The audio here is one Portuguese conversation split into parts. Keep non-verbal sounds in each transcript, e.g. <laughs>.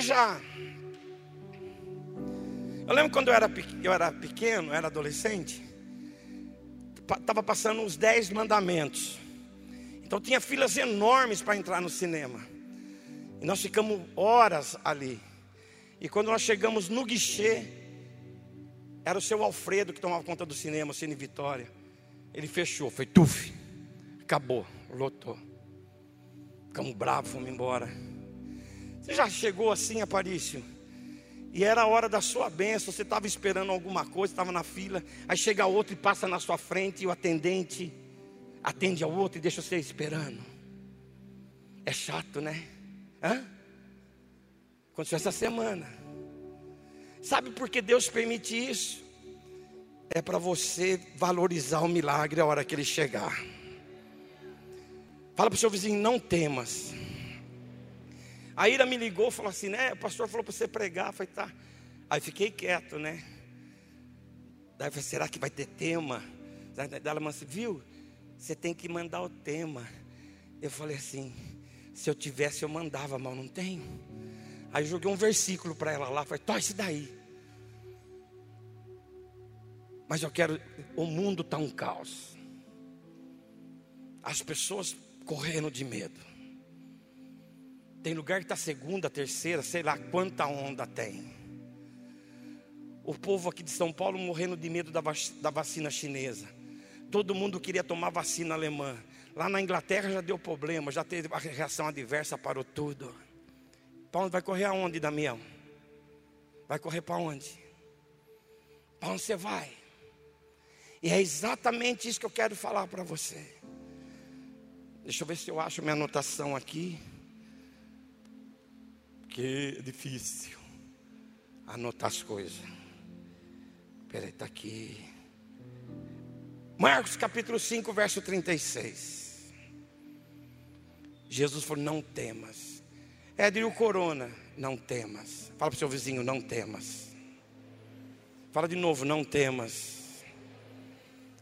já. Eu lembro quando eu era, eu era pequeno, era adolescente, estava passando uns 10 mandamentos. Então tinha filas enormes para entrar no cinema. E nós ficamos horas ali. E quando nós chegamos no guichê, era o seu Alfredo que tomava conta do cinema, o Cine Vitória. Ele fechou, foi tuf, acabou, lotou. Ficamos bravos, fomos embora. Você já chegou assim, Aparício? E era a hora da sua bênção, você estava esperando alguma coisa, estava na fila, aí chega outro e passa na sua frente, e o atendente atende ao outro e deixa você esperando. É chato, né? Hã? Aconteceu essa semana. Sabe por que Deus permite isso? É para você valorizar o milagre a hora que ele chegar. Fala para o seu vizinho, não temas. A Ira me ligou falou assim, né? O pastor falou para você pregar. Falei, tá. Aí fiquei quieto, né? Daí eu falei, será que vai ter tema? Daí ela falou assim, viu? Você tem que mandar o tema. Eu falei assim, se eu tivesse eu mandava, mas não tenho. Aí joguei um versículo para ela lá, falei, torce daí. Mas eu quero, o mundo está um caos. As pessoas correndo de medo. Tem lugar que está segunda, terceira, sei lá quanta onda tem. O povo aqui de São Paulo morrendo de medo da, da vacina chinesa. Todo mundo queria tomar vacina alemã. Lá na Inglaterra já deu problema, já teve a reação adversa, parou tudo. Onde vai correr aonde, Damião? Vai correr para onde? Para onde você vai? E é exatamente isso que eu quero falar para você. Deixa eu ver se eu acho minha anotação aqui porque é difícil anotar as coisas. Peraí, está aqui. Marcos capítulo 5, verso 36. Jesus falou: Não temas. Édrio Corona, não temas. Fala para o seu vizinho: Não temas. Fala de novo: Não temas.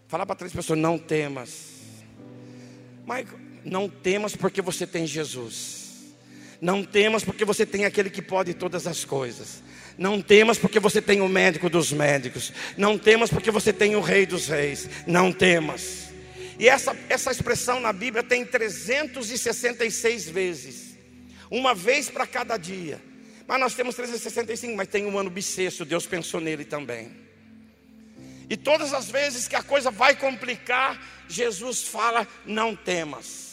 Fala para três pessoas: Não temas. Michael, não temas porque você tem Jesus. Não temas porque você tem aquele que pode todas as coisas. Não temas porque você tem o médico dos médicos. Não temas porque você tem o rei dos reis. Não temas. E essa, essa expressão na Bíblia tem 366 vezes. Uma vez para cada dia. Mas nós temos 365, mas tem um ano bissexto, Deus pensou nele também. E todas as vezes que a coisa vai complicar, Jesus fala: não temas.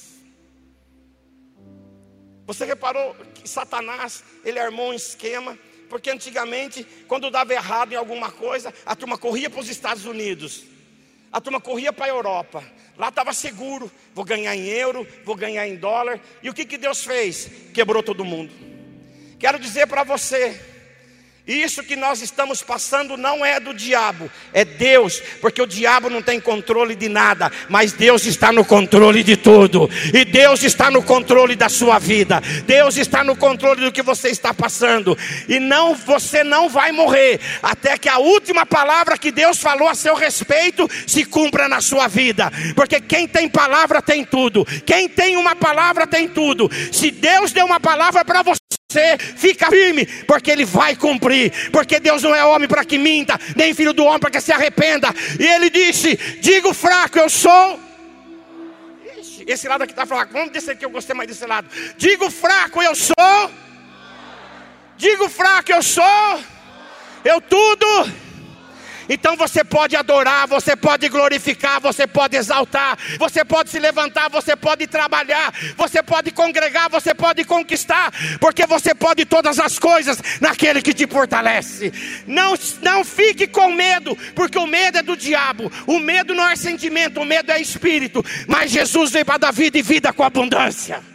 Você reparou que Satanás, ele armou um esquema, porque antigamente, quando dava errado em alguma coisa, a turma corria para os Estados Unidos, a turma corria para a Europa, lá estava seguro, vou ganhar em euro, vou ganhar em dólar, e o que, que Deus fez? Quebrou todo mundo. Quero dizer para você, isso que nós estamos passando não é do diabo, é Deus, porque o diabo não tem controle de nada, mas Deus está no controle de tudo, e Deus está no controle da sua vida, Deus está no controle do que você está passando, e não você não vai morrer até que a última palavra que Deus falou a seu respeito se cumpra na sua vida, porque quem tem palavra tem tudo, quem tem uma palavra tem tudo. Se Deus deu uma palavra para você, você fica firme, porque Ele vai cumprir. Porque Deus não é homem para que minta, nem filho do homem para que se arrependa. E Ele disse: Digo fraco, eu sou. Esse lado aqui está fraco. Vamos descer aqui, eu gostei mais desse lado. Digo fraco, eu sou. Digo fraco, eu sou. Eu tudo então você pode adorar, você pode glorificar, você pode exaltar, você pode se levantar, você pode trabalhar, você pode congregar, você pode conquistar, porque você pode todas as coisas naquele que te fortalece. Não, não fique com medo, porque o medo é do diabo, o medo não é sentimento, o medo é espírito, mas Jesus veio para dar vida e vida com abundância.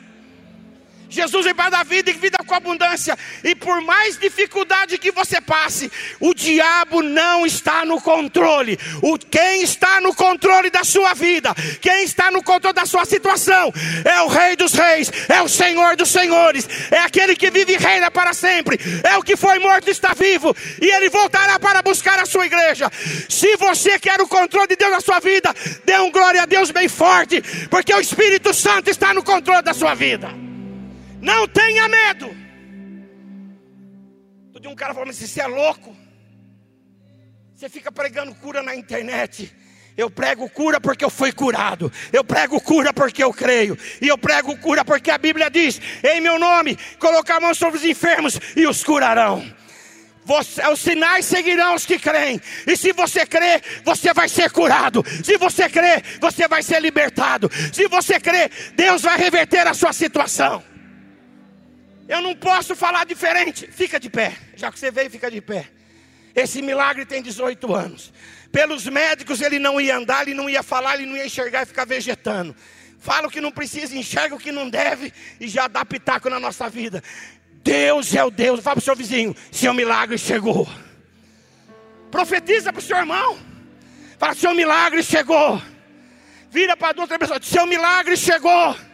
Jesus veio para dar vida e vida com abundância. E por mais dificuldade que você passe, o diabo não está no controle. O quem está no controle da sua vida, quem está no controle da sua situação, é o Rei dos Reis, é o Senhor dos Senhores, é aquele que vive e reina para sempre, é o que foi morto e está vivo, e ele voltará para buscar a sua igreja. Se você quer o controle de Deus na sua vida, dê um glória a Deus bem forte, porque o Espírito Santo está no controle da sua vida. Não tenha medo. Dia um cara falou assim: você é louco? Você fica pregando cura na internet. Eu prego cura porque eu fui curado. Eu prego cura porque eu creio. E eu prego cura porque a Bíblia diz: em meu nome, colocar a mão sobre os enfermos e os curarão. Você, os sinais seguirão os que creem. E se você crer, você vai ser curado. Se você crer, você vai ser libertado. Se você crer, Deus vai reverter a sua situação. Eu não posso falar diferente. Fica de pé. Já que você veio, fica de pé. Esse milagre tem 18 anos. Pelos médicos ele não ia andar, ele não ia falar, ele não ia enxergar e ficar vegetando. Fala o que não precisa, enxerga o que não deve e já dá pitaco na nossa vida. Deus é o Deus. Fala para o seu vizinho: seu milagre chegou. Profetiza para o seu irmão. Fala: seu milagre chegou. Vira para outra pessoa: seu milagre chegou.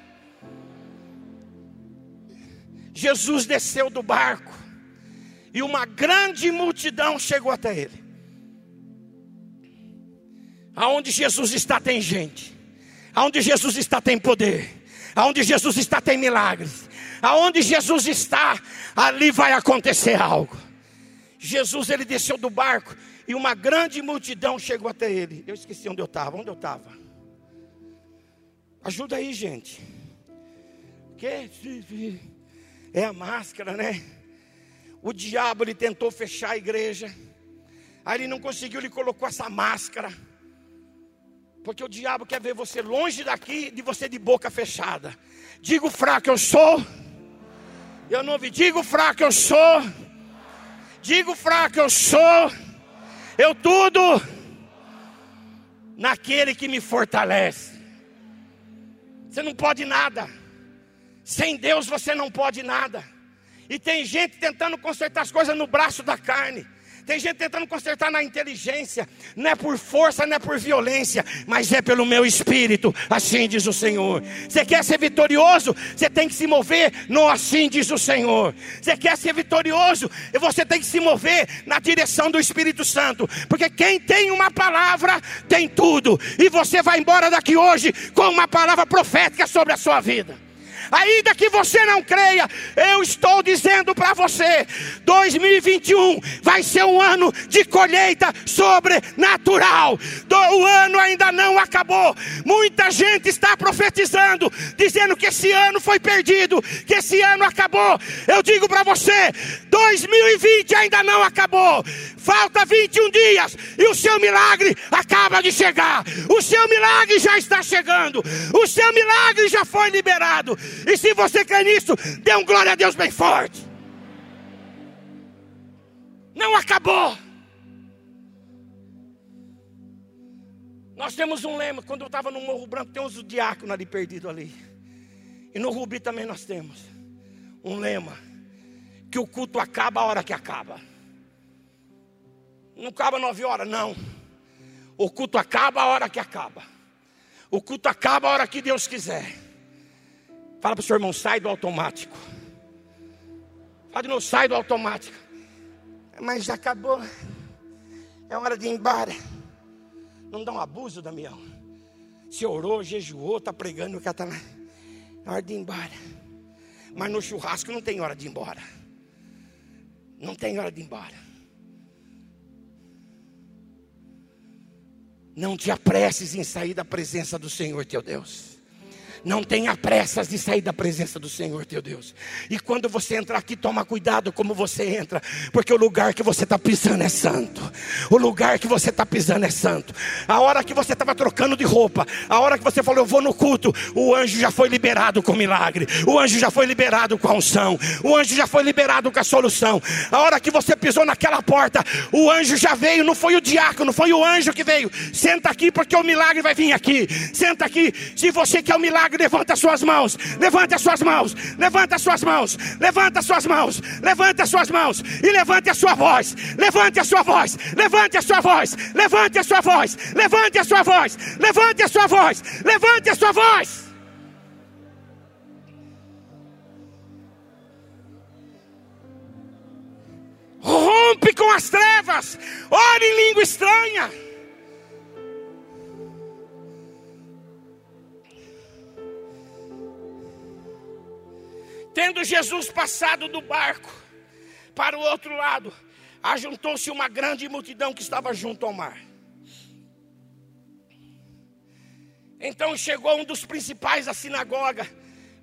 Jesus desceu do barco e uma grande multidão chegou até ele. Aonde Jesus está tem gente. Aonde Jesus está tem poder. Aonde Jesus está tem milagres. Aonde Jesus está, ali vai acontecer algo. Jesus ele desceu do barco e uma grande multidão chegou até ele. Eu esqueci onde eu estava. Onde eu estava? Ajuda aí, gente. Que é a máscara, né? O diabo ele tentou fechar a igreja. Aí ele não conseguiu, ele colocou essa máscara. Porque o diabo quer ver você longe daqui, de você de boca fechada. Digo fraco eu sou. Eu não ouvi. Digo fraco eu sou. Digo fraco eu sou. Eu tudo naquele que me fortalece. Você não pode nada. Sem Deus você não pode nada. E tem gente tentando consertar as coisas no braço da carne. Tem gente tentando consertar na inteligência, não é por força, não é por violência, mas é pelo meu espírito, assim diz o Senhor. Você quer ser vitorioso? Você tem que se mover no assim diz o Senhor. Você quer ser vitorioso? Você tem que se mover na direção do Espírito Santo, porque quem tem uma palavra tem tudo, e você vai embora daqui hoje com uma palavra profética sobre a sua vida ainda que você não creia, eu estou dizendo para você: 2021 vai ser um ano de colheita sobrenatural. O ano ainda não acabou. Muita gente está profetizando, dizendo que esse ano foi perdido, que esse ano acabou. Eu digo para você: 2020 ainda não acabou. Falta 21 dias e o seu milagre acaba de chegar. O seu milagre já está chegando. O seu milagre já foi liberado. E se você quer nisso, dê um glória a Deus bem forte. Não acabou. Nós temos um lema, quando eu estava no Morro Branco, tem uns diáconos ali perdidos ali. E no Rubi também nós temos um lema, que o culto acaba a hora que acaba. Não acaba nove horas, não. O culto acaba a hora que acaba. O culto acaba a hora que Deus quiser. Fala para o seu irmão, sai do automático. Fala de novo, sai do automático. Mas já acabou. É hora de ir embora. Não dá um abuso, Damião. Se orou, jejuou, está pregando, o cara está lá. É hora de ir embora. Mas no churrasco não tem hora de ir embora. Não tem hora de ir embora. Não te apresses em sair da presença do Senhor teu Deus. Não tenha pressas de sair da presença do Senhor teu Deus. E quando você entrar aqui, toma cuidado como você entra, porque o lugar que você está pisando é santo. O lugar que você está pisando é santo. A hora que você estava trocando de roupa, a hora que você falou, eu vou no culto, o anjo já foi liberado com milagre, o anjo já foi liberado com a unção, o anjo já foi liberado com a solução. A hora que você pisou naquela porta, o anjo já veio, não foi o diácono, foi o anjo que veio. Senta aqui, porque o milagre vai vir aqui. Senta aqui, se você quer o milagre levanta as suas mãos, levanta as suas mãos, levanta as suas mãos, levanta as suas mãos, levanta as suas mãos e levante a sua voz, levante a sua voz, levante a sua voz, levante a sua voz, levante a sua voz, levante a sua voz, levante a sua voz. Rompe com as trevas, ore em língua estranha. Tendo Jesus passado do barco, Para o outro lado, ajuntou-se uma grande multidão que estava junto ao mar. Então chegou um dos principais da sinagoga,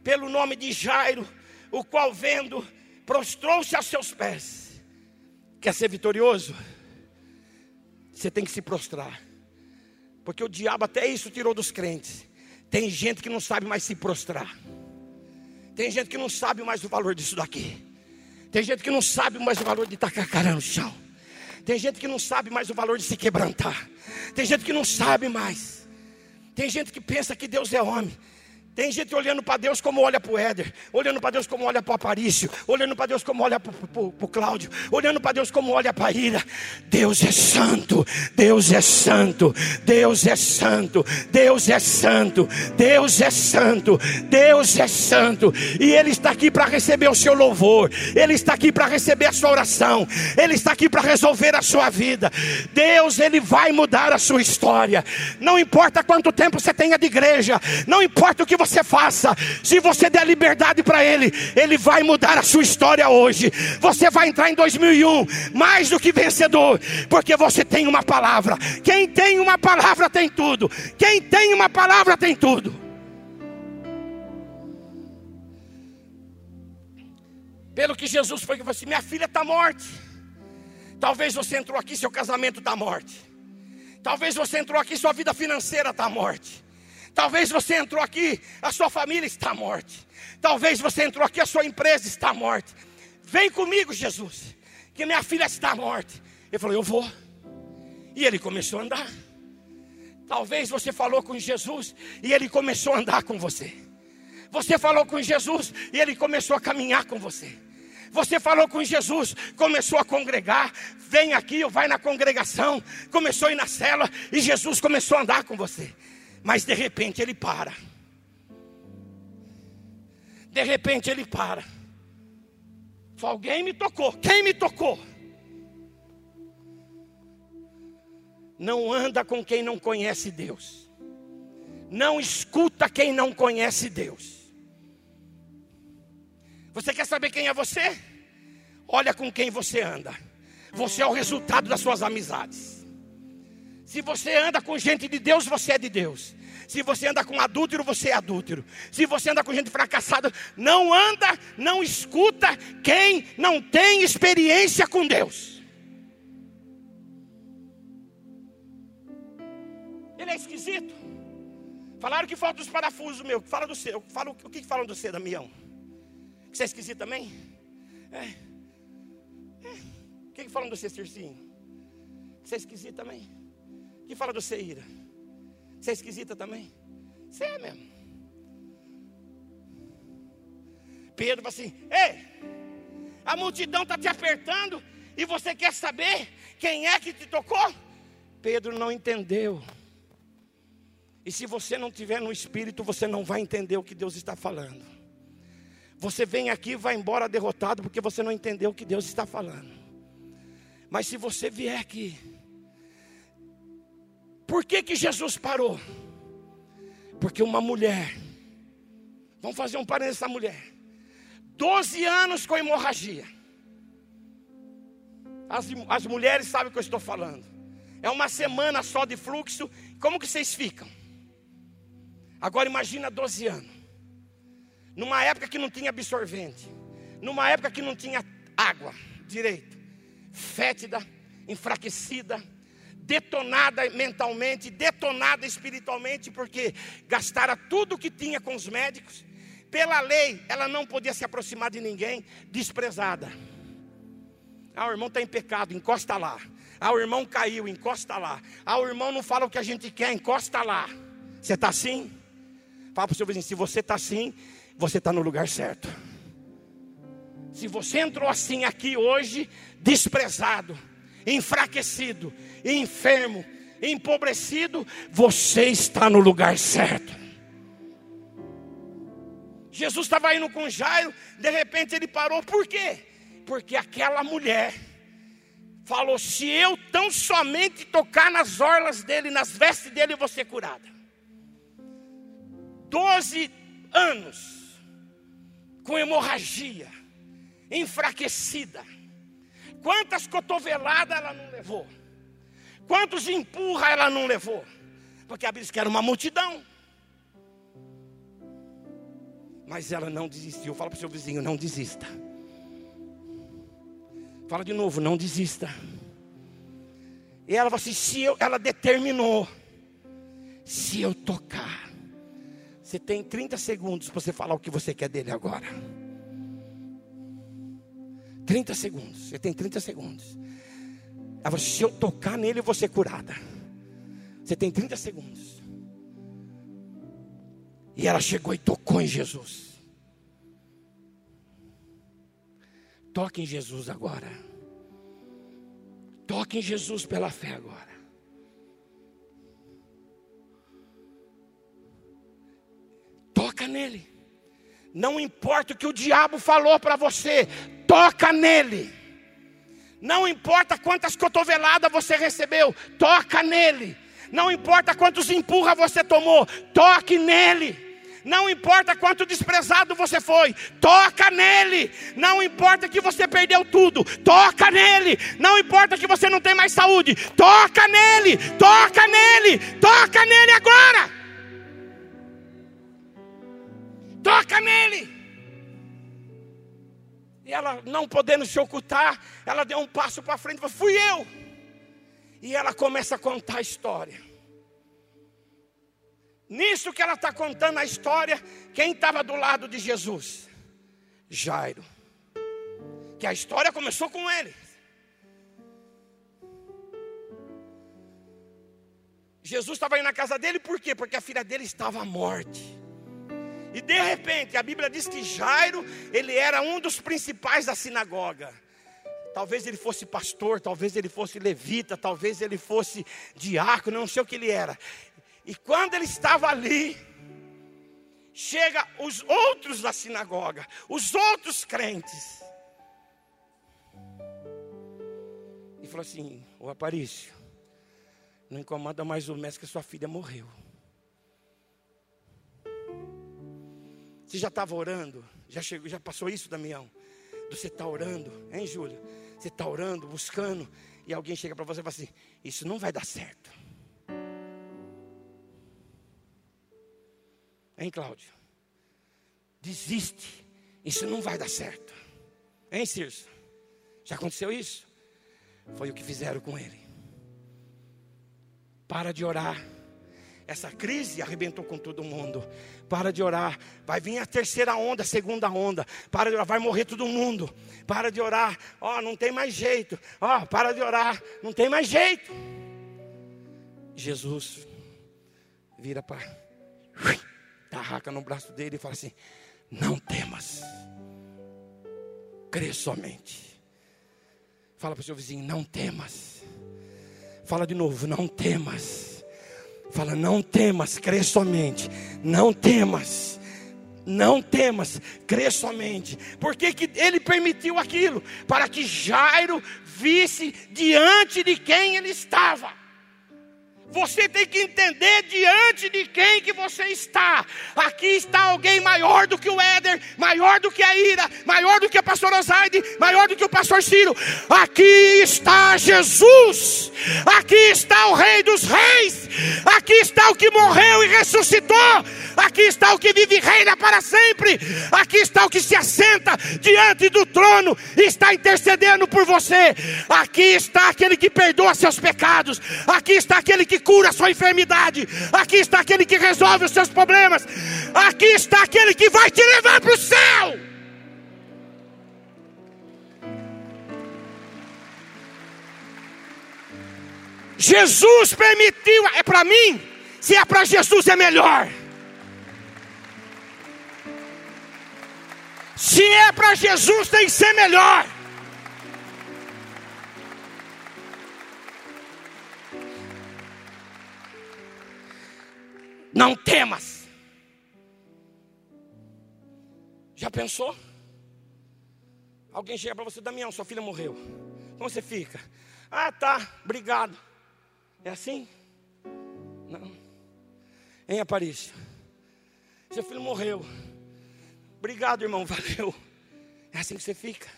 pelo nome de Jairo, o qual vendo, prostrou-se a seus pés. Quer ser vitorioso? Você tem que se prostrar. Porque o diabo até isso tirou dos crentes. Tem gente que não sabe mais se prostrar. Tem gente que não sabe mais o valor disso daqui. Tem gente que não sabe mais o valor de tacar cara no chão. Tem gente que não sabe mais o valor de se quebrantar. Tem gente que não sabe mais. Tem gente que pensa que Deus é homem. Tem gente olhando para Deus como olha para o Éder, olhando para Deus como olha para o Aparício, olhando para Deus como olha para o Cláudio, olhando para Deus como olha para a Ira. Deus é santo, Deus é santo, Deus é santo, Deus é santo, Deus é santo, Deus é santo, e Ele está aqui para receber o seu louvor, Ele está aqui para receber a sua oração, Ele está aqui para resolver a sua vida. Deus, Ele vai mudar a sua história, não importa quanto tempo você tenha de igreja, não importa o que você faça, se você der liberdade para Ele, Ele vai mudar a sua história hoje. Você vai entrar em 2001 mais do que vencedor, porque você tem uma palavra. Quem tem uma palavra tem tudo. Quem tem uma palavra tem tudo. Pelo que Jesus foi que falou assim: minha filha está morte. Talvez você entrou aqui, seu casamento está morte. Talvez você entrou aqui, sua vida financeira está morte. Talvez você entrou aqui, a sua família está morta. Talvez você entrou aqui, a sua empresa está morta. Vem comigo, Jesus, que minha filha está morta. Ele falou: Eu vou. E ele começou a andar. Talvez você falou com Jesus e ele começou a andar com você. Você falou com Jesus e ele começou a caminhar com você. Você falou com Jesus, começou a congregar, vem aqui ou vai na congregação, começou a ir na cela e Jesus começou a andar com você. Mas de repente ele para. De repente ele para. Alguém me tocou. Quem me tocou? Não anda com quem não conhece Deus. Não escuta quem não conhece Deus. Você quer saber quem é você? Olha com quem você anda. Você é o resultado das suas amizades. Se você anda com gente de Deus, você é de Deus. Se você anda com adúltero, você é adúltero. Se você anda com gente fracassada, não anda, não escuta quem não tem experiência com Deus. Ele é esquisito. Falaram que falta os parafusos meu. Fala do seu. Fala, o que falam do seu, Damião? Que você é esquisito também? É. é. O que falam do seu, Circinho? Que você é esquisito também? Que fala do Seira? Você é esquisita também? Você é mesmo. Pedro fala assim: Ei, a multidão está te apertando e você quer saber quem é que te tocou? Pedro não entendeu. E se você não tiver no espírito, você não vai entender o que Deus está falando. Você vem aqui e vai embora derrotado porque você não entendeu o que Deus está falando. Mas se você vier aqui por que, que Jesus parou? Porque uma mulher, vamos fazer um parênteses nessa mulher, 12 anos com hemorragia. As, as mulheres sabem o que eu estou falando. É uma semana só de fluxo. Como que vocês ficam? Agora imagina 12 anos. Numa época que não tinha absorvente. Numa época que não tinha água direito. Fétida, enfraquecida detonada mentalmente, detonada espiritualmente, porque gastara tudo o que tinha com os médicos. Pela lei, ela não podia se aproximar de ninguém, desprezada. Ah, o irmão está em pecado, encosta lá. Ah, o irmão caiu, encosta lá. Ah, o irmão não fala o que a gente quer, encosta lá. Você está assim? Fala para o seu vizinho: se você está assim, você está no lugar certo. Se você entrou assim aqui hoje, desprezado, enfraquecido, enfermo, empobrecido, você está no lugar certo. Jesus estava indo com Jairo, de repente ele parou, por quê? Porque aquela mulher falou: se eu tão somente tocar nas orlas dele, nas vestes dele, eu vou ser curada. Doze anos com hemorragia, enfraquecida, Quantas cotoveladas ela não levou? Quantos empurra ela não levou? Porque a Bíblia diz que era uma multidão. Mas ela não desistiu. Fala para o seu vizinho: não desista. Fala de novo: não desista. E ela assim: se eu, ela determinou, se eu tocar, você tem 30 segundos para você falar o que você quer dele agora. 30 segundos, você tem 30 segundos. Se eu tocar nele, eu vou ser curada. Você tem 30 segundos. E ela chegou e tocou em Jesus. Toque em Jesus agora. Toque em Jesus pela fé agora. Toca nele. Não importa o que o diabo falou para você, toca nele. Não importa quantas cotoveladas você recebeu, toca nele. Não importa quantos empurra você tomou, toque nele. Não importa quanto desprezado você foi, toca nele. Não importa que você perdeu tudo, toca nele. Não importa que você não tem mais saúde, toca nele, toca nele, toca nele agora. Toca nele. E ela, não podendo se ocultar, ela deu um passo para frente e falou: Fui eu. E ela começa a contar a história. Nisso que ela está contando a história, quem estava do lado de Jesus? Jairo. Que a história começou com ele. Jesus estava aí na casa dele, por quê? Porque a filha dele estava à morte. E de repente, a Bíblia diz que Jairo, ele era um dos principais da sinagoga. Talvez ele fosse pastor, talvez ele fosse levita, talvez ele fosse diácono, não sei o que ele era. E quando ele estava ali, chega os outros da sinagoga, os outros crentes. E falou assim: Ô Aparício, não incomoda mais o mestre que sua filha morreu. Você já estava orando? Já chegou, já passou isso, Damião? Você está orando, hein, Júlia? Você está orando, buscando, e alguém chega para você e fala assim: Isso não vai dar certo. Hein, Cláudio? Desiste. Isso não vai dar certo. Hein, Circe? Já aconteceu isso? Foi o que fizeram com ele. Para de orar. Essa crise arrebentou com todo mundo. Para de orar. Vai vir a terceira onda, a segunda onda. Para de orar. Vai morrer todo mundo. Para de orar. Ó, oh, não tem mais jeito. Ó, oh, para de orar. Não tem mais jeito. Jesus vira para tarraca no braço dele e fala assim: Não temas, crê somente. Fala para o seu vizinho: Não temas. Fala de novo: Não temas. Fala: Não temas, crê somente. Não temas. Não temas, crê somente. Porque que ele permitiu aquilo? Para que Jairo visse diante de quem ele estava. Você tem que entender diante de quem que você está. Aqui está alguém maior do que o Éder, maior do que a Ira, maior do que a pastor Osaide, maior do que o pastor Ciro. Aqui está Jesus. Aqui está o Rei dos Reis. Aqui está o que morreu e ressuscitou. Aqui está o que vive e reina para sempre. Aqui está o que se assenta diante do trono e está intercedendo por você. Aqui está aquele que perdoa seus pecados. Aqui está aquele que cura a sua enfermidade. Aqui está aquele que resolve os seus problemas. Aqui está aquele que vai te levar para o céu. Jesus permitiu, é para mim, se é para Jesus é melhor. Se é para Jesus tem que ser melhor. Não temas. Já pensou? Alguém chega para você, Damião, sua filha morreu. Como você fica? Ah, tá, obrigado. É assim? Não. Em Aparício. Seu filho morreu. Obrigado, irmão, valeu. É assim que você fica.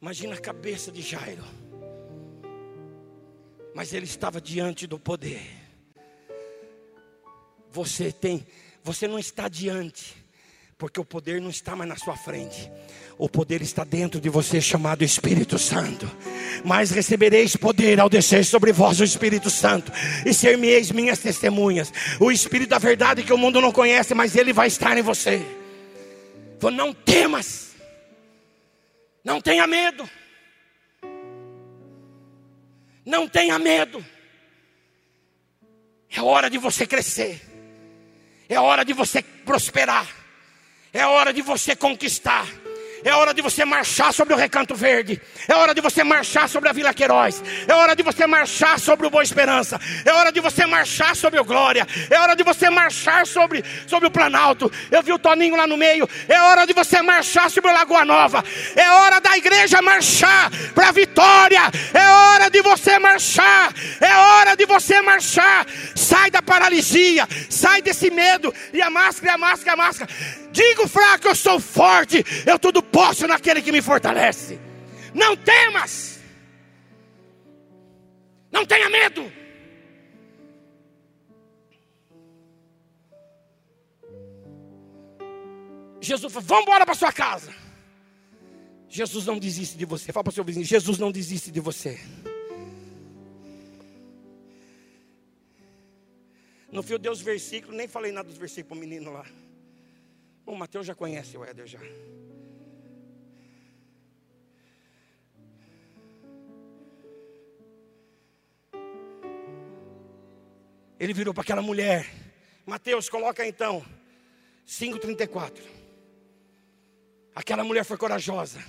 Imagina a cabeça de Jairo. Mas ele estava diante do poder. Você tem, você não está diante, porque o poder não está mais na sua frente. O poder está dentro de você, chamado Espírito Santo. Mas recebereis poder ao descer sobre vós o Espírito Santo, e ser-me-eis minhas testemunhas. O Espírito da verdade que o mundo não conhece, mas ele vai estar em você. Então, não temas, não tenha medo, não tenha medo. É hora de você crescer, é hora de você prosperar, é hora de você conquistar. É hora de você marchar sobre o Recanto Verde. É hora de você marchar sobre a Vila Queiroz. É hora de você marchar sobre o Boa Esperança. É hora de você marchar sobre o Glória. É hora de você marchar sobre, sobre o Planalto. Eu vi o Toninho lá no meio. É hora de você marchar sobre o Lagoa Nova. É hora da igreja marchar para a vitória. É hora de você marchar. É hora de você marchar. Sai da paralisia. Sai desse medo. E a máscara, a máscara, a máscara. Digo fraco, eu sou forte. Eu tudo posso naquele que me fortalece. Não temas. Não tenha medo. Jesus falou: vamos embora para sua casa. Jesus não desiste de você. Fala para o seu vizinho: Jesus não desiste de você. No fio Deus versículo, nem falei nada dos versículos para o menino lá. O Mateus já conhece o Éder já. Ele virou para aquela mulher. Mateus, coloca então. 5,34. Aquela mulher foi corajosa.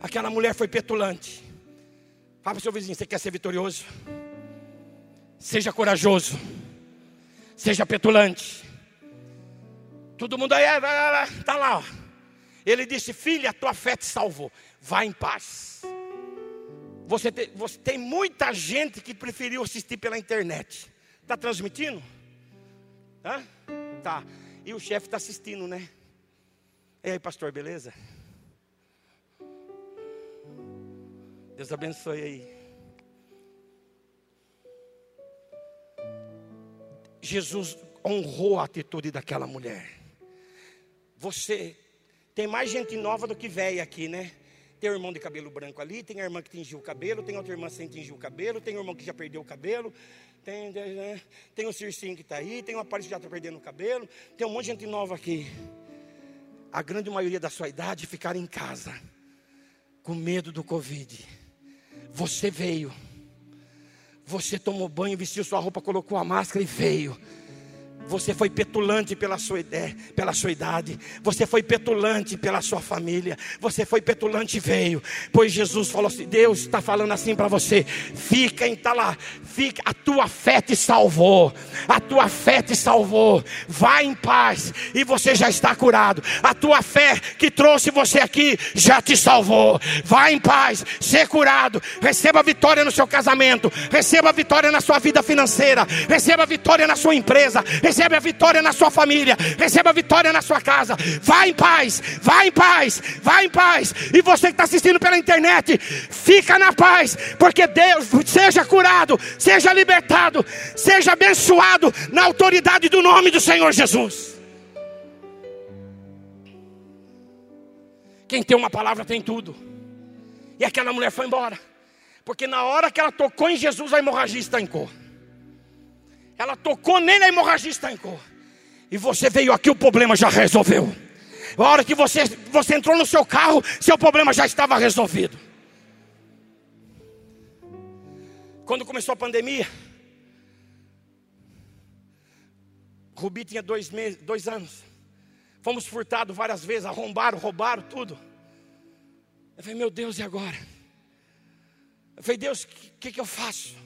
Aquela mulher foi petulante. Fala para o seu vizinho: você quer ser vitorioso? Seja corajoso. Seja petulante. Todo mundo aí, está lá. Ó. Ele disse: Filha, tua fé te salvou. Vá em paz. Você tem, você tem muita gente que preferiu assistir pela internet. Está transmitindo? Hã? Tá. E o chefe está assistindo, né? E aí, pastor, beleza? Deus abençoe aí. Jesus honrou a atitude daquela mulher. Você tem mais gente nova do que velha aqui, né? Tem o irmão de cabelo branco ali, tem a irmã que tingiu o cabelo, tem outra irmã sem tingir o cabelo, tem o irmão que já perdeu o cabelo, tem, né? tem o Circinho que está aí, tem o Aparício que já está perdendo o cabelo, tem um monte de gente nova aqui. A grande maioria da sua idade ficar em casa, com medo do Covid. Você veio, você tomou banho, vestiu sua roupa, colocou a máscara e veio. Você foi petulante pela sua ideia, pela sua idade. Você foi petulante pela sua família. Você foi petulante e veio. Pois Jesus falou assim: Deus está falando assim para você. Fica em tá lá. Fica, a tua fé te salvou. A tua fé te salvou. Vá em paz e você já está curado. A tua fé que trouxe você aqui já te salvou. Vá em paz, ser curado. Receba vitória no seu casamento. Receba vitória na sua vida financeira. Receba vitória na sua empresa recebe a vitória na sua família, recebe a vitória na sua casa. Vá em paz, vá em paz, vá em paz. E você que está assistindo pela internet, fica na paz, porque Deus seja curado, seja libertado, seja abençoado na autoridade do nome do Senhor Jesus. Quem tem uma palavra tem tudo. E aquela mulher foi embora. Porque na hora que ela tocou em Jesus, a hemorragia estancou. Ela tocou nele, a hemorragia estancou. E você veio aqui, o problema já resolveu. A hora que você, você entrou no seu carro, seu problema já estava resolvido. Quando começou a pandemia, Rubi tinha dois, meses, dois anos. Fomos furtados várias vezes, arrombaram, roubaram tudo. Eu falei, meu Deus, e agora? Eu falei, Deus, o que, que, que eu faço?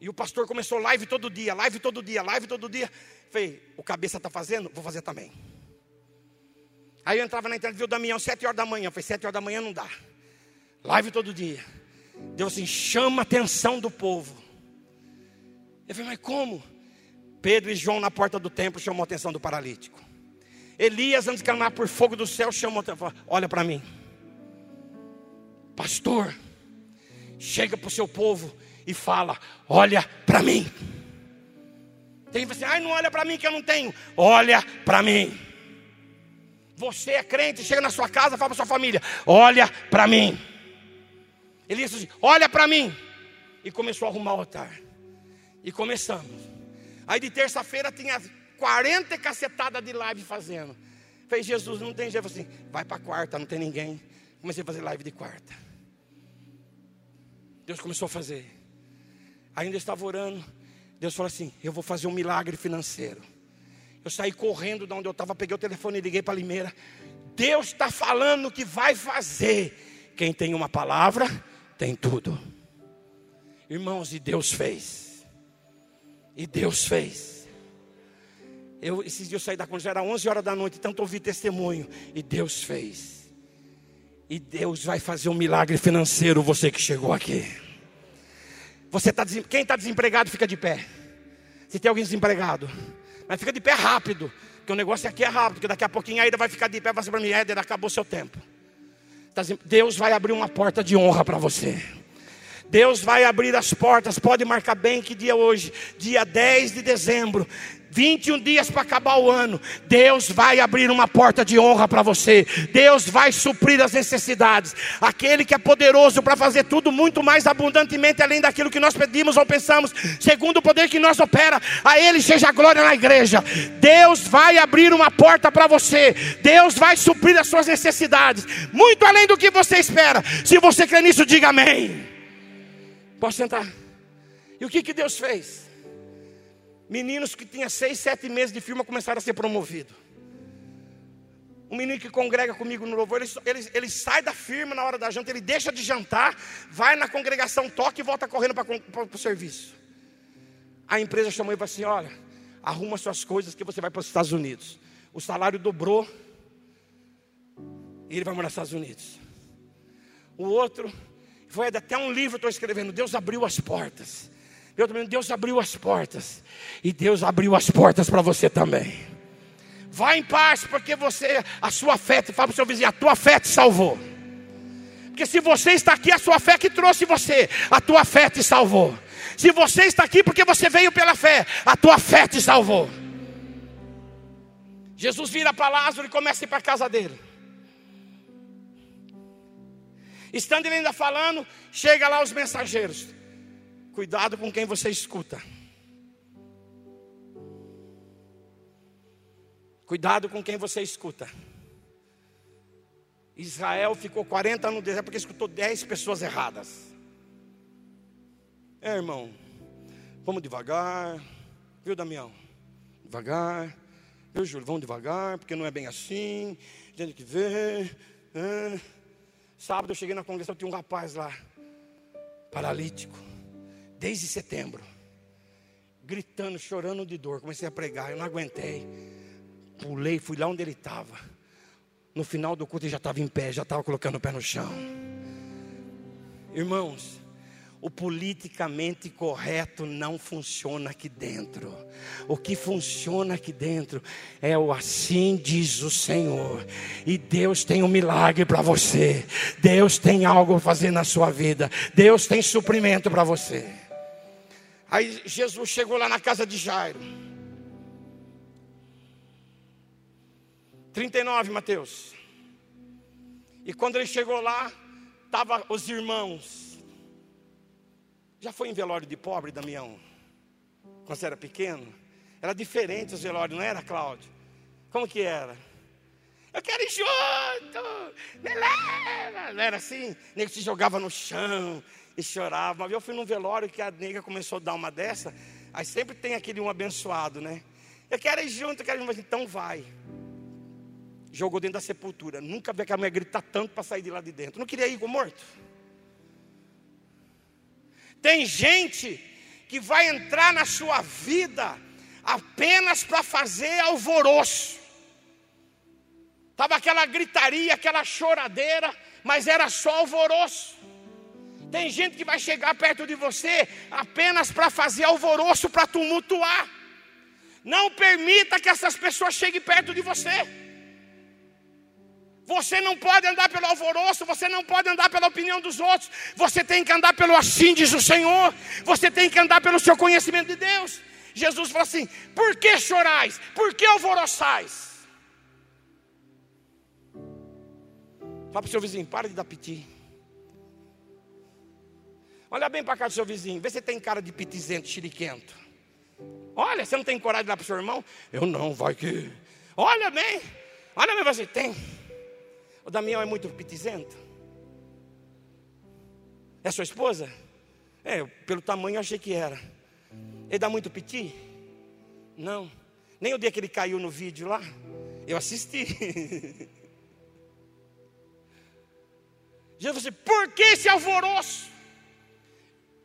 E o pastor começou live todo dia, live todo dia, live todo dia. Falei, o cabeça está fazendo? Vou fazer também. Aí eu entrava na internet, viu o Damião, sete horas da manhã. Falei, sete horas da manhã não dá. Live todo dia. Deus assim, chama a atenção do povo. Eu falei, mas como? Pedro e João na porta do templo chamou a atenção do paralítico. Elias, antes de clamar por fogo do céu, chamou a atenção. Olha para mim. pastor, chega para o seu povo e fala: Olha para mim. Tem você, ai, não olha para mim que eu não tenho. Olha para mim. Você é crente, chega na sua casa, fala para sua família: Olha para mim. Ele disse assim: Olha para mim. E começou a arrumar o altar. E começamos. Aí de terça-feira tinha 40 cacetadas de live fazendo. Fez Jesus, não tem jeito. assim, vai para quarta, não tem ninguém. Comecei a fazer live de quarta. Deus começou a fazer. Ainda estava orando. Deus falou assim: Eu vou fazer um milagre financeiro. Eu saí correndo de onde eu estava, peguei o telefone e liguei para Limeira. Deus está falando que vai fazer. Quem tem uma palavra, tem tudo. Irmãos, e Deus fez. E Deus fez. Eu, esses dias eu saí da já era 11 horas da noite, tanto ouvi testemunho. E Deus fez. E Deus vai fazer um milagre financeiro, você que chegou aqui. Você tá, quem está desempregado fica de pé. Se tem alguém desempregado, mas fica de pé rápido, porque o negócio aqui é rápido, porque daqui a pouquinho ainda vai ficar de pé, vai ser para mim, Éder, acabou seu tempo. Tá Deus vai abrir uma porta de honra para você. Deus vai abrir as portas, pode marcar bem que dia hoje, dia 10 de dezembro. 21 dias para acabar o ano, Deus vai abrir uma porta de honra para você. Deus vai suprir as necessidades. Aquele que é poderoso para fazer tudo muito mais abundantemente além daquilo que nós pedimos ou pensamos, segundo o poder que nós opera, a ele seja a glória na igreja. Deus vai abrir uma porta para você. Deus vai suprir as suas necessidades, muito além do que você espera. Se você crê nisso, diga amém. Posso sentar? E o que que Deus fez? Meninos que tinham seis, sete meses de firma começaram a ser promovidos. Um menino que congrega comigo no louvor, ele, ele, ele, sai da firma na hora da janta, ele deixa de jantar, vai na congregação, toca e volta correndo para o serviço. A empresa chamou ele e falou assim: Olha, arruma suas coisas que você vai para os Estados Unidos. O salário dobrou e ele vai morar nos Estados Unidos. O outro, foi até um livro estou escrevendo, Deus abriu as portas. Eu também, Deus abriu as portas. E Deus abriu as portas para você também. Vá em paz, porque você, a sua fé, fala para o seu vizinho, a tua fé te salvou. Porque se você está aqui, a sua fé que trouxe você, a tua fé te salvou. Se você está aqui porque você veio pela fé, a tua fé te salvou. Jesus vira para Lázaro e começa a ir para a casa dele. Estando ele ainda falando, chega lá os mensageiros. Cuidado com quem você escuta. Cuidado com quem você escuta. Israel ficou 40 anos no deserto porque escutou 10 pessoas erradas. É, irmão, vamos devagar, viu, Damião? Devagar, viu, Júlio? Vamos devagar, porque não é bem assim. Tem que ver. É. Sábado eu cheguei na congregação, tinha um rapaz lá, paralítico desde setembro, gritando, chorando de dor. Comecei a pregar, eu não aguentei. Pulei, fui lá onde ele estava. No final do culto ele já estava em pé, já estava colocando o pé no chão. Irmãos, o politicamente correto não funciona aqui dentro. O que funciona aqui dentro é o assim diz o Senhor. E Deus tem um milagre para você. Deus tem algo a fazer na sua vida. Deus tem suprimento para você. Aí Jesus chegou lá na casa de Jairo. 39, Mateus. E quando ele chegou lá, estavam os irmãos. Já foi em velório de pobre, Damião? Quando você era pequeno? Era diferente os velórios, não era, Cláudio? Como que era? Eu quero ir junto, me leva. Não era assim? Nem se jogava no chão, e chorava. Mas eu fui num velório que a nega começou a dar uma dessa. Aí sempre tem aquele um abençoado, né? Eu quero ir junto, eu quero ir junto. Então vai. Jogou dentro da sepultura. Nunca vi aquela mulher gritar tanto para sair de lá de dentro. Não queria ir com morto. Tem gente que vai entrar na sua vida apenas para fazer alvoroço. Estava aquela gritaria, aquela choradeira, mas era só alvoroço. Tem gente que vai chegar perto de você apenas para fazer alvoroço, para tumultuar. Não permita que essas pessoas cheguem perto de você. Você não pode andar pelo alvoroço, você não pode andar pela opinião dos outros, você tem que andar pelo assim, diz o Senhor, você tem que andar pelo seu conhecimento de Deus. Jesus falou assim: por que chorais? Por que alvoroçais? Fala para o seu vizinho, para de dar piti. Olha bem para cá do seu vizinho, vê se tem cara de pitizento, chiriquento. Olha, você não tem coragem de dar para o seu irmão? Eu não, vai que. Olha bem, olha bem, você tem. O Damião é muito pitizento? É sua esposa? É, pelo tamanho eu achei que era. Ele dá muito piti? Não. Nem o dia que ele caiu no vídeo lá, eu assisti. <laughs> Jesus disse: por que esse alvoroço?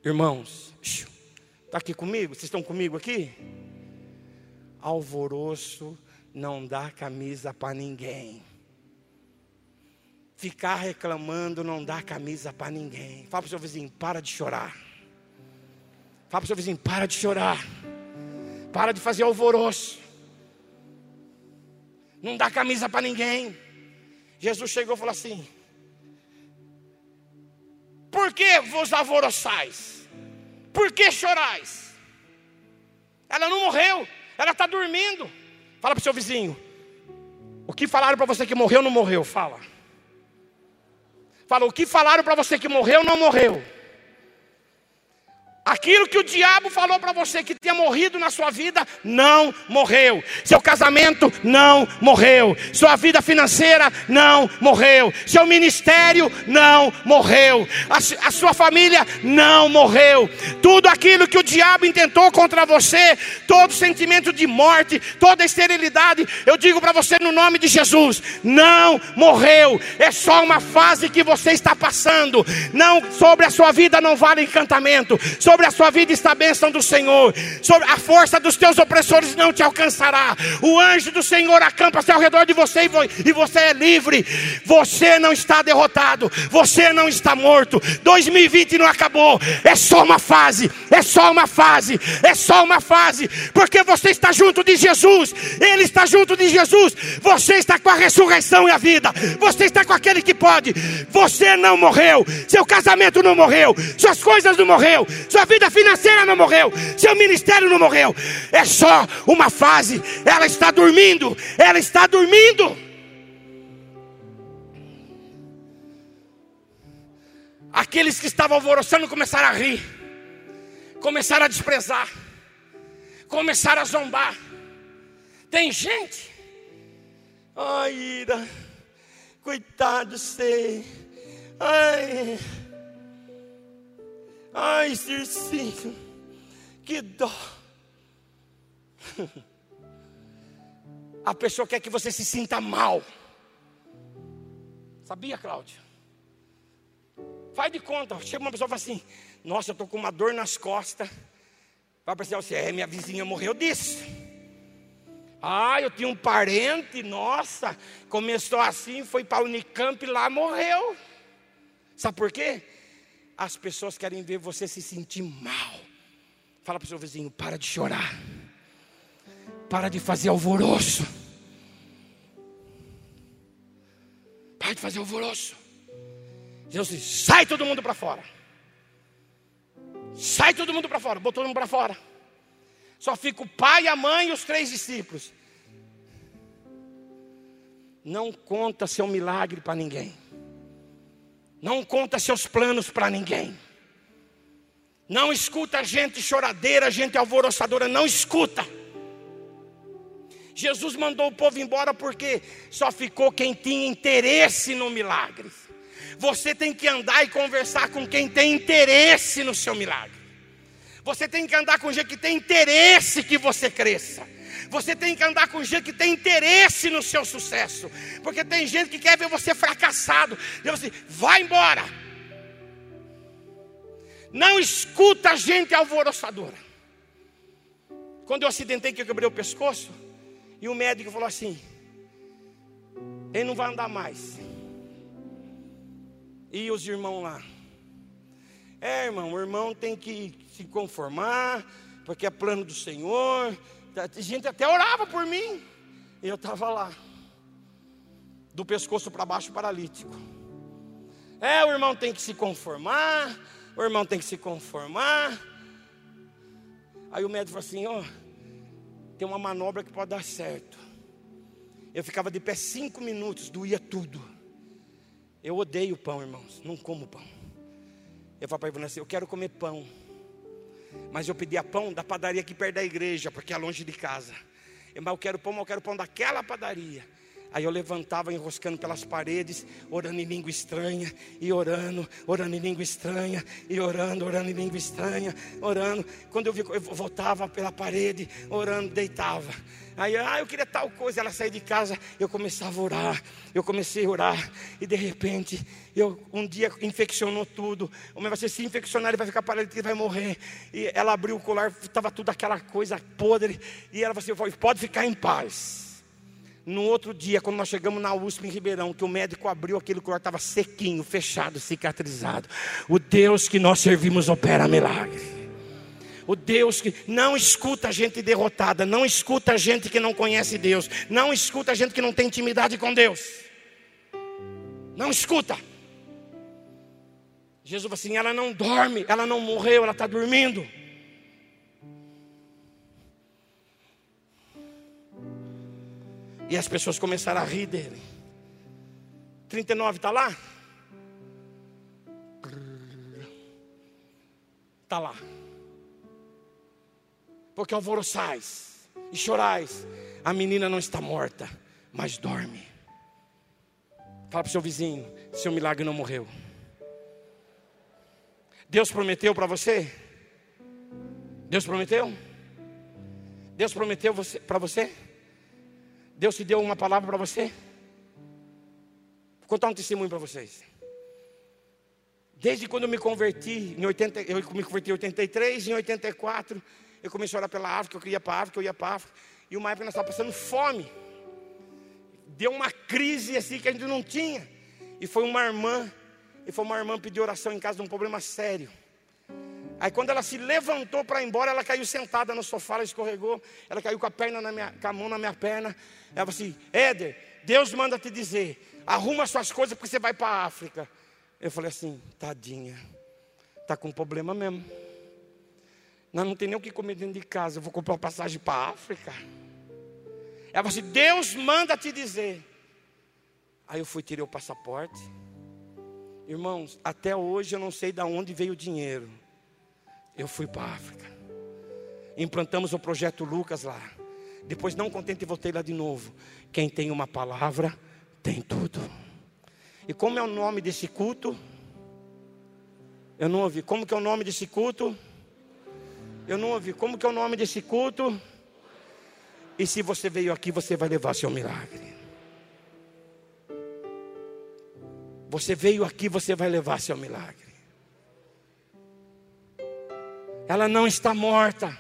Irmãos, está aqui comigo? Vocês estão comigo aqui? Alvoroço não dá camisa para ninguém. Ficar reclamando não dá camisa para ninguém. Fala para o seu vizinho, para de chorar. Fala para o seu vizinho, para de chorar. Para de fazer alvoroço. Não dá camisa para ninguém. Jesus chegou e falou assim: Por que vos alvoroçais? Por que chorais? Ela não morreu, ela está dormindo. Fala para o seu vizinho: O que falaram para você que morreu, não morreu? Fala. Fala, o que falaram para você que morreu, não morreu. Aquilo que o diabo falou para você que tinha morrido na sua vida, não morreu. Seu casamento não morreu. Sua vida financeira não morreu. Seu ministério não morreu. A, a, sua família não morreu. Tudo aquilo que o diabo intentou contra você, todo sentimento de morte, toda esterilidade, eu digo para você no nome de Jesus, não morreu. É só uma fase que você está passando. Não sobre a sua vida não vale encantamento. Sobre sobre a sua vida está a bênção do Senhor, sobre a força dos teus opressores não te alcançará. O anjo do Senhor acampa-se ao redor de você e você é livre. Você não está derrotado, você não está morto. 2020 não acabou, é só uma fase, é só uma fase, é só uma fase, porque você está junto de Jesus, Ele está junto de Jesus, você está com a ressurreição e a vida, você está com aquele que pode, você não morreu, seu casamento não morreu, suas coisas não morreu, vida financeira não morreu, seu ministério não morreu, é só uma fase. Ela está dormindo, ela está dormindo. Aqueles que estavam alvoroçando começaram a rir, começaram a desprezar, começaram a zombar. Tem gente, ai, ira, coitado, sei, ai. Ai, Circinho, que dó. A pessoa quer que você se sinta mal. Sabia, Cláudia? Faz de conta. Chega uma pessoa e fala assim: Nossa, eu estou com uma dor nas costas. Vai para você, é, minha vizinha morreu disso. Ah, eu tinha um parente, nossa, começou assim, foi para a Unicamp e lá morreu. Sabe por quê? As pessoas querem ver você se sentir mal. Fala para o seu vizinho: para de chorar, para de fazer alvoroço, para de fazer alvoroço. Jesus disse: sai todo mundo para fora, sai todo mundo para fora, botou todo mundo para fora. Só fica o pai, a mãe e os três discípulos. Não conta seu milagre para ninguém. Não conta seus planos para ninguém. Não escuta gente choradeira, gente alvoroçadora, não escuta. Jesus mandou o povo embora porque só ficou quem tinha interesse no milagre. Você tem que andar e conversar com quem tem interesse no seu milagre. Você tem que andar com gente que tem interesse que você cresça. Você tem que andar com gente que tem interesse no seu sucesso. Porque tem gente que quer ver você fracassado. Deus assim, vai embora. Não escuta gente alvoroçadora. Quando eu acidentei que eu quebrei o pescoço, e o médico falou assim: ele não vai andar mais. E os irmãos lá. É, irmão, o irmão tem que se conformar, porque é plano do Senhor, gente até orava por mim. E eu estava lá. do pescoço para baixo paralítico. É, o irmão tem que se conformar, o irmão tem que se conformar. Aí o médico falou assim: ó, tem uma manobra que pode dar certo. Eu ficava de pé cinco minutos, doía tudo. Eu odeio pão, irmãos, não como pão. Eu falei para ele assim: eu quero comer pão. Mas eu pedia pão da padaria aqui perto da igreja, porque é longe de casa. Mas eu quero pão, mas eu quero pão daquela padaria. Aí eu levantava enroscando pelas paredes, orando em língua estranha, e orando, orando em língua estranha, e orando, orando em língua estranha, orando. Quando eu vi, eu voltava pela parede, orando, deitava. Aí, ah, eu queria tal coisa. Ela saía de casa, eu começava a orar. Eu comecei a orar. E de repente, eu, um dia infeccionou tudo. O meu vai ser se infeccionar, ele vai ficar paralítico, ele vai morrer. E ela abriu o colar, estava tudo aquela coisa podre. E ela falou assim: pode ficar em paz. No outro dia, quando nós chegamos na USP em Ribeirão, que o médico abriu aquele colar, estava sequinho, fechado, cicatrizado. O Deus que nós servimos opera milagre. O Deus que não escuta gente derrotada, não escuta gente que não conhece Deus, não escuta gente que não tem intimidade com Deus. Não escuta. Jesus falou assim: ela não dorme, ela não morreu, ela está dormindo. E as pessoas começaram a rir dele. 39 está lá? Está lá. Porque alvoroçais e chorais. A menina não está morta, mas dorme. Fala para o seu vizinho: seu milagre não morreu. Deus prometeu para você? Deus prometeu? Deus prometeu para você? Deus te deu uma palavra para você? Vou contar um testemunho para vocês. Desde quando eu me converti, em 80, eu me converti em 83, em 84, eu comecei a orar pela África, eu queria para a África, eu ia para a África. E uma época nós estávamos passando fome. Deu uma crise assim que a gente não tinha. E foi uma irmã, e foi uma irmã pedir oração em casa de um problema sério. Aí quando ela se levantou para ir embora, ela caiu sentada no sofá, ela escorregou, ela caiu com a perna na minha, com a mão na minha perna. Ela falou assim: Éder, Deus manda te dizer, arruma suas coisas porque você vai para a África. Eu falei assim, tadinha, tá com problema mesmo. Nós não tem nem o que comer dentro de casa, eu vou comprar uma passagem para a África. Ela falou assim: Deus manda te dizer. Aí eu fui, tirei o passaporte. Irmãos, até hoje eu não sei de onde veio o dinheiro eu fui para a África. Implantamos o projeto Lucas lá. Depois, não contente, voltei lá de novo. Quem tem uma palavra, tem tudo. E como é o nome desse culto? Eu não ouvi. Como que é o nome desse culto? Eu não ouvi. Como que é o nome desse culto? E se você veio aqui, você vai levar seu milagre. Você veio aqui, você vai levar seu milagre. ela não está morta.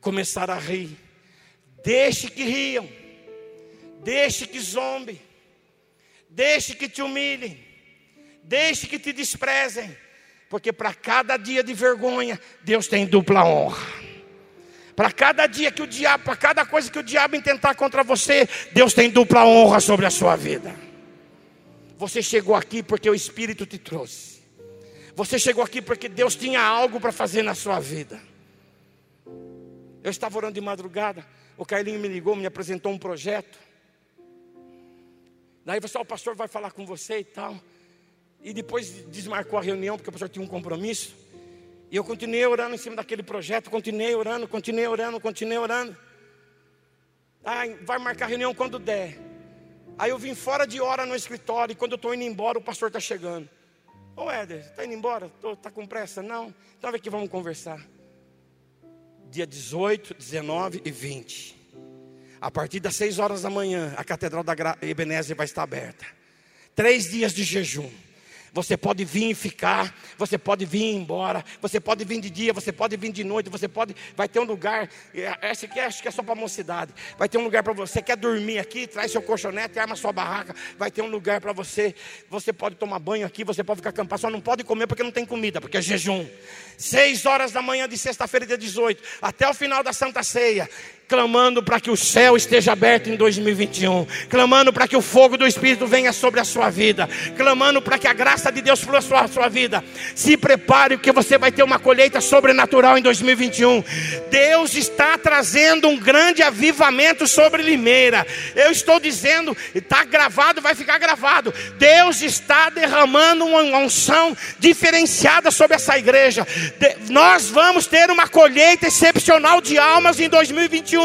Começaram a rir. Deixe que riam. Deixe que zombe. Deixe que te humilhem. Deixe que te desprezem. Porque para cada dia de vergonha, Deus tem dupla honra. Para cada dia que o diabo, para cada coisa que o diabo intentar contra você, Deus tem dupla honra sobre a sua vida. Você chegou aqui porque o Espírito te trouxe. Você chegou aqui porque Deus tinha algo para fazer na sua vida. Eu estava orando de madrugada, o Carlinho me ligou, me apresentou um projeto. Daí você, o pastor vai falar com você e tal. E depois desmarcou a reunião, porque o pastor tinha um compromisso. E eu continuei orando em cima daquele projeto, continuei orando, continuei orando, continuei orando. Ah, vai marcar a reunião quando der. Aí eu vim fora de hora no escritório, e quando eu estou indo embora, o pastor está chegando. Ô Éder, está indo embora? Está com pressa? Não? Então vem aqui, vamos conversar. Dia 18, 19 e 20. A partir das 6 horas da manhã, a Catedral da Ebenezer vai estar aberta. Três dias de jejum. Você pode vir e ficar, você pode vir e ir embora, você pode vir de dia, você pode vir de noite, você pode, vai ter um lugar, essa aqui acho que é só para mocidade. Vai ter um lugar para você, quer dormir aqui, traz seu colchonete, arma sua barraca, vai ter um lugar para você. Você pode tomar banho aqui, você pode ficar acampar, só não pode comer porque não tem comida, porque é jejum. Seis horas da manhã de sexta-feira, dia 18, até o final da Santa Ceia clamando para que o céu esteja aberto em 2021, clamando para que o fogo do Espírito venha sobre a sua vida, clamando para que a graça de Deus flua sobre a sua vida. Se prepare, porque você vai ter uma colheita sobrenatural em 2021. Deus está trazendo um grande avivamento sobre Limeira. Eu estou dizendo, está gravado, vai ficar gravado. Deus está derramando uma unção diferenciada sobre essa igreja. De, nós vamos ter uma colheita excepcional de almas em 2021.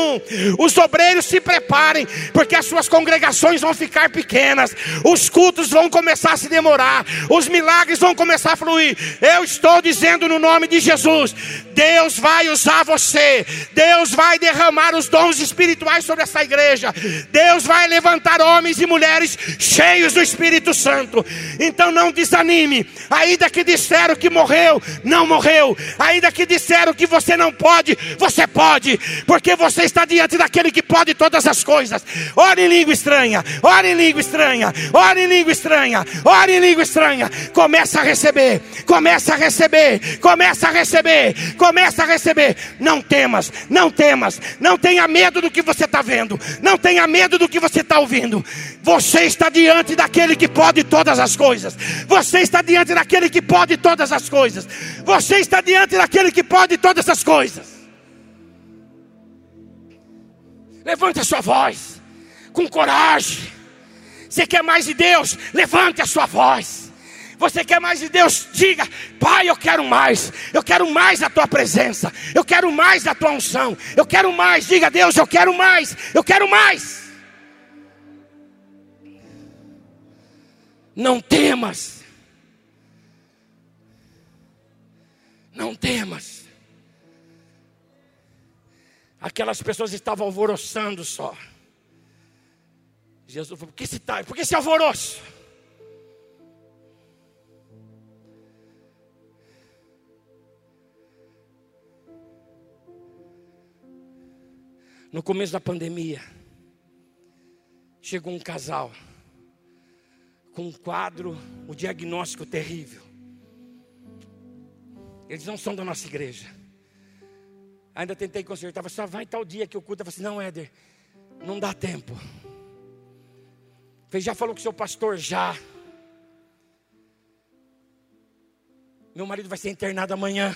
Os obreiros se preparem, porque as suas congregações vão ficar pequenas, os cultos vão começar a se demorar, os milagres vão começar a fluir. Eu estou dizendo no nome de Jesus: Deus vai usar você, Deus vai derramar os dons espirituais sobre essa igreja, Deus vai levantar homens e mulheres cheios do Espírito Santo. Então não desanime, ainda que disseram que morreu, não morreu, ainda que disseram que você não pode, você pode, porque você está diante daquele que pode todas as coisas. Ore em língua estranha, ore em língua estranha, ore em língua estranha, ore em língua estranha. Começa a receber, começa a receber, começa a receber, começa a receber. Não temas, não temas, não tenha medo do que você está vendo, não tenha medo do que você está ouvindo. Você está diante daquele que pode todas as coisas. Você está diante daquele que pode todas as coisas. Você está diante daquele que pode todas as coisas. Levante a sua voz, com coragem. Você quer mais de Deus? Levante a sua voz. Você quer mais de Deus? Diga, Pai, eu quero mais. Eu quero mais da tua presença. Eu quero mais da tua unção. Eu quero mais. Diga, Deus, eu quero mais. Eu quero mais. Não temas. Não temas. Aquelas pessoas estavam alvoroçando só. Jesus falou: por que esse, tá, por que esse alvoroço? No começo da pandemia, chegou um casal com um quadro, o um diagnóstico terrível. Eles não são da nossa igreja. Ainda tentei consertar, só vai tal dia que o culto. Eu falei assim, não, Éder, não dá tempo. Ele já falou com o seu pastor, já. Meu marido vai ser internado amanhã.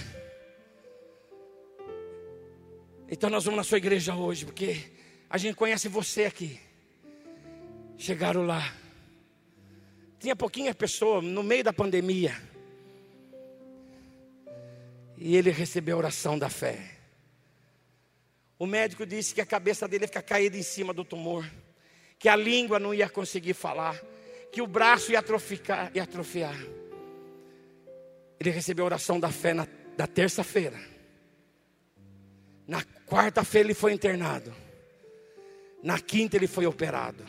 Então nós vamos na sua igreja hoje, porque a gente conhece você aqui. Chegaram lá. Tinha pouquinha pessoa no meio da pandemia. E ele recebeu a oração da fé. O médico disse que a cabeça dele ia ficar caída em cima do tumor, que a língua não ia conseguir falar, que o braço ia atrofiar. Ia atrofiar. Ele recebeu a oração da fé na, da terça-feira. Na quarta-feira ele foi internado. Na quinta ele foi operado.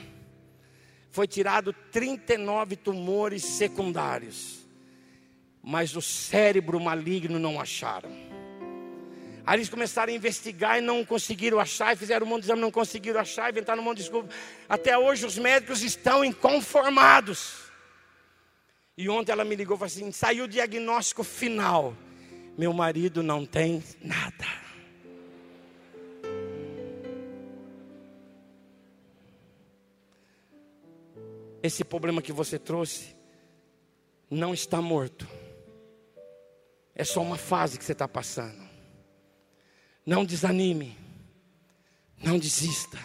Foi tirado 39 tumores secundários. Mas o cérebro maligno não acharam. Aí eles começaram a investigar e não conseguiram achar, e fizeram um monte de exame, não conseguiram achar, inventaram um monte de desculpa. Até hoje os médicos estão inconformados. E ontem ela me ligou e falou assim: saiu o diagnóstico final. Meu marido não tem nada. Esse problema que você trouxe não está morto. É só uma fase que você está passando. Não desanime. Não desista.